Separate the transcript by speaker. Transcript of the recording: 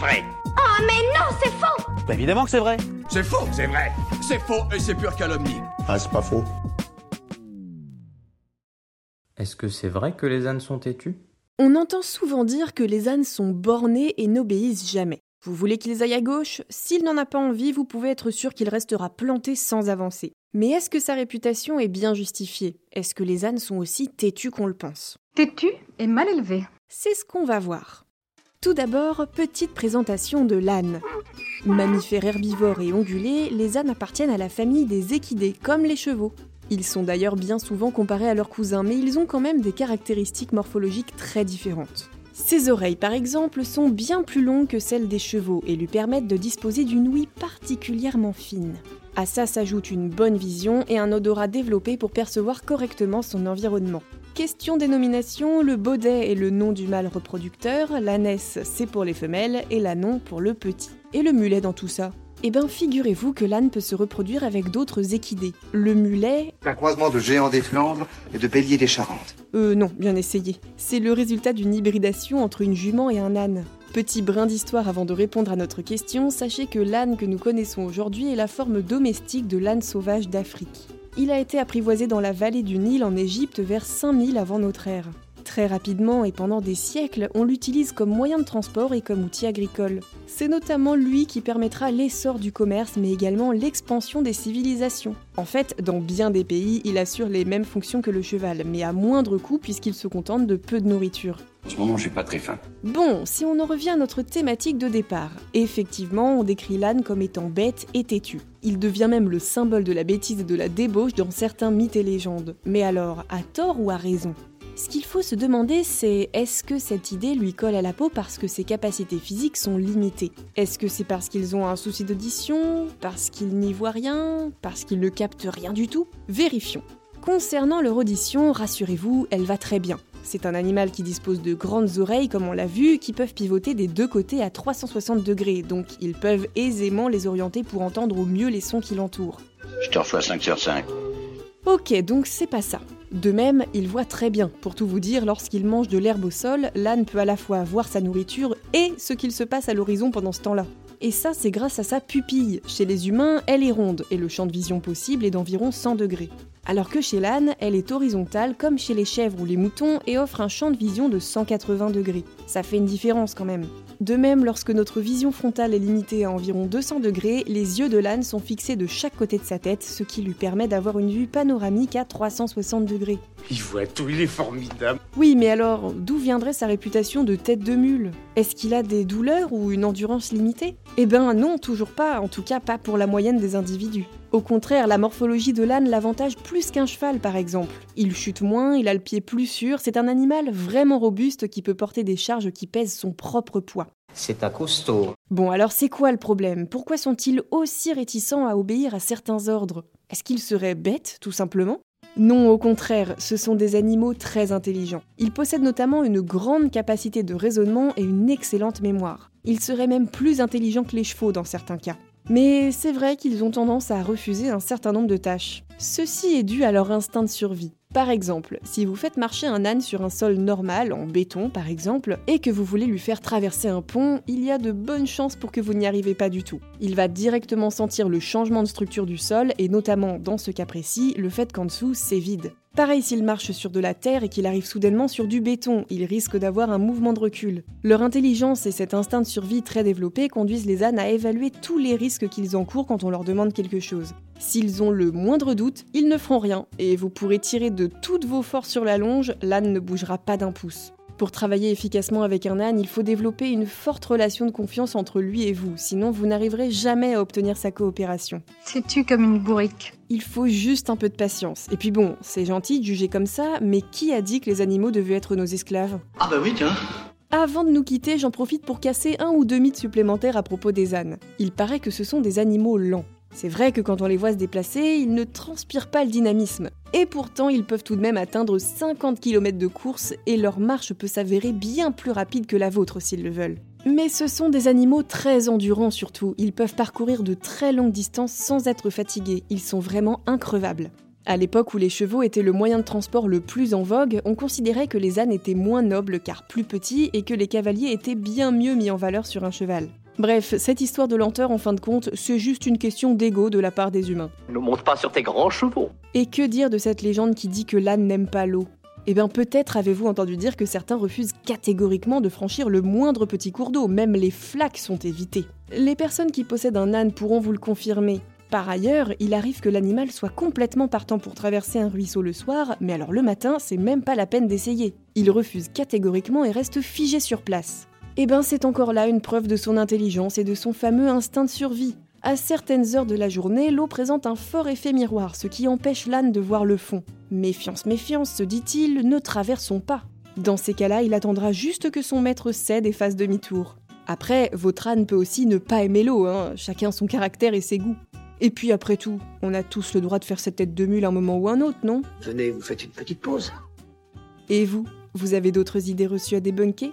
Speaker 1: vrai.
Speaker 2: Oh mais non, c'est faux
Speaker 3: Bah évidemment que c'est vrai.
Speaker 4: C'est faux, c'est vrai. C'est faux et c'est pure calomnie.
Speaker 5: Ah, c'est pas faux.
Speaker 6: Est-ce que c'est vrai que les ânes sont têtus?
Speaker 7: On entend souvent dire que les ânes sont bornés et n'obéissent jamais. Vous voulez qu'ils aillent à gauche? S'il n'en a pas envie, vous pouvez être sûr qu'il restera planté sans avancer. Mais est-ce que sa réputation est bien justifiée? Est-ce que les ânes sont aussi têtus qu'on le pense?
Speaker 8: Têtu et mal élevé.
Speaker 7: C'est ce qu'on va voir. Tout d'abord, petite présentation de l'âne. Mammifères herbivores et ongulés, les ânes appartiennent à la famille des équidés, comme les chevaux. Ils sont d'ailleurs bien souvent comparés à leurs cousins, mais ils ont quand même des caractéristiques morphologiques très différentes. Ses oreilles, par exemple, sont bien plus longues que celles des chevaux et lui permettent de disposer d'une ouïe particulièrement fine. À ça s'ajoute une bonne vision et un odorat développé pour percevoir correctement son environnement. Question dénomination, le baudet est le nom du mâle reproducteur, l'ânesse c'est pour les femelles et l'anon pour le petit. Et le mulet dans tout ça? Eh ben figurez-vous que l'âne peut se reproduire avec d'autres équidés. Le mulet,
Speaker 5: Un croisement de géant des Flandres et de bélier des Charentes.
Speaker 7: euh non, bien essayé. C'est le résultat d'une hybridation entre une jument et un âne. Petit brin d'histoire avant de répondre à notre question, sachez que l'âne que nous connaissons aujourd'hui est la forme domestique de l'âne sauvage d'Afrique. Il a été apprivoisé dans la vallée du Nil en Égypte vers 5000 avant notre ère. Très rapidement et pendant des siècles, on l'utilise comme moyen de transport et comme outil agricole. C'est notamment lui qui permettra l'essor du commerce mais également l'expansion des civilisations. En fait, dans bien des pays, il assure les mêmes fonctions que le cheval, mais à moindre coût puisqu'il se contente de peu de nourriture.
Speaker 1: En ce moment, j'ai pas très faim.
Speaker 7: Bon, si on en revient à notre thématique de départ, effectivement, on décrit l'âne comme étant bête et têtu. Il devient même le symbole de la bêtise et de la débauche dans certains mythes et légendes. Mais alors, à tort ou à raison? Ce qu'il faut se demander, c'est est-ce que cette idée lui colle à la peau parce que ses capacités physiques sont limitées? Est-ce que c'est parce qu'ils ont un souci d'audition Parce qu'ils n'y voient rien Parce qu'ils ne captent rien du tout? Vérifions. Concernant leur audition, rassurez-vous, elle va très bien. C'est un animal qui dispose de grandes oreilles, comme on l'a vu, qui peuvent pivoter des deux côtés à 360 degrés, donc ils peuvent aisément les orienter pour entendre au mieux les sons qui l'entourent.
Speaker 1: Je te reçois 5 sur 5.
Speaker 7: Ok, donc c'est pas ça. De même, il voit très bien. Pour tout vous dire, lorsqu'il mange de l'herbe au sol, l'âne peut à la fois voir sa nourriture et ce qu'il se passe à l'horizon pendant ce temps-là. Et ça, c'est grâce à sa pupille. Chez les humains, elle est ronde et le champ de vision possible est d'environ 100 degrés. Alors que chez l'âne, elle est horizontale comme chez les chèvres ou les moutons et offre un champ de vision de 180 degrés. Ça fait une différence quand même. De même, lorsque notre vision frontale est limitée à environ 200 degrés, les yeux de l'âne sont fixés de chaque côté de sa tête, ce qui lui permet d'avoir une vue panoramique à 360 degrés.
Speaker 1: Il voit tout, il est formidable.
Speaker 7: Oui, mais alors, d'où viendrait sa réputation de tête de mule? Est-ce qu'il a des douleurs ou une endurance limitée? Eh ben non, toujours pas, en tout cas pas pour la moyenne des individus. Au contraire, la morphologie de l'âne l'avantage plus qu'un cheval par exemple. Il chute moins, il a le pied plus sûr, c'est un animal vraiment robuste qui peut porter des charges qui pèsent son propre poids.
Speaker 9: C'est un costaud.
Speaker 7: Bon alors c'est quoi le problème? Pourquoi sont-ils aussi réticents à obéir à certains ordres? Est-ce qu'ils seraient bêtes, tout simplement? Non, au contraire, ce sont des animaux très intelligents. Ils possèdent notamment une grande capacité de raisonnement et une excellente mémoire. Ils seraient même plus intelligents que les chevaux dans certains cas. Mais c'est vrai qu'ils ont tendance à refuser un certain nombre de tâches. Ceci est dû à leur instinct de survie. Par exemple, si vous faites marcher un âne sur un sol normal, en béton par exemple, et que vous voulez lui faire traverser un pont, il y a de bonnes chances pour que vous n'y arrivez pas du tout. Il va directement sentir le changement de structure du sol, et notamment dans ce cas précis, le fait qu'en dessous c'est vide. Pareil s'il marche sur de la terre et qu'il arrive soudainement sur du béton, il risque d'avoir un mouvement de recul. Leur intelligence et cet instinct de survie très développé conduisent les ânes à évaluer tous les risques qu'ils encourent quand on leur demande quelque chose. S'ils ont le moindre doute, ils ne feront rien, et vous pourrez tirer de toutes vos forces sur la longe, l'âne ne bougera pas d'un pouce. Pour travailler efficacement avec un âne, il faut développer une forte relation de confiance entre lui et vous, sinon vous n'arriverez jamais à obtenir sa coopération.
Speaker 8: C'est-tu comme une bourrique?
Speaker 7: Il faut juste un peu de patience. Et puis bon, c'est gentil de juger comme ça, mais qui a dit que les animaux devaient être nos esclaves?
Speaker 1: Ah bah oui, tiens.
Speaker 7: Avant de nous quitter, j'en profite pour casser un ou deux mythes supplémentaires à propos des ânes. Il paraît que ce sont des animaux lents. C'est vrai que quand on les voit se déplacer, ils ne transpirent pas le dynamisme. Et pourtant, ils peuvent tout de même atteindre 50 km de course et leur marche peut s'avérer bien plus rapide que la vôtre s'ils le veulent. Mais ce sont des animaux très endurants surtout, ils peuvent parcourir de très longues distances sans être fatigués, ils sont vraiment increvables. À l'époque où les chevaux étaient le moyen de transport le plus en vogue, on considérait que les ânes étaient moins nobles car plus petits et que les cavaliers étaient bien mieux mis en valeur sur un cheval. Bref, cette histoire de lenteur, en fin de compte, c'est juste une question d'ego de la part des humains.
Speaker 3: Ne monte pas sur tes grands chevaux.
Speaker 7: Et que dire de cette légende qui dit que l'âne n'aime pas l'eau? Eh bien peut-être avez-vous entendu dire que certains refusent catégoriquement de franchir le moindre petit cours d'eau, même les flaques sont évitées. Les personnes qui possèdent un âne pourront vous le confirmer. Par ailleurs, il arrive que l'animal soit complètement partant pour traverser un ruisseau le soir, mais alors le matin, c'est même pas la peine d'essayer. Il refuse catégoriquement et reste figé sur place. Eh ben c'est encore là une preuve de son intelligence et de son fameux instinct de survie. À certaines heures de la journée, l'eau présente un fort effet miroir, ce qui empêche l'âne de voir le fond. Méfiance, méfiance, se dit-il, ne traversons pas. Dans ces cas-là, il attendra juste que son maître cède et fasse demi-tour. Après, votre âne peut aussi ne pas aimer l'eau, hein, chacun son caractère et ses goûts. Et puis après tout, on a tous le droit de faire cette tête de mule un moment ou un autre, non?
Speaker 9: Venez, vous faites une petite pause.
Speaker 7: Et vous Vous avez d'autres idées reçues à débunker?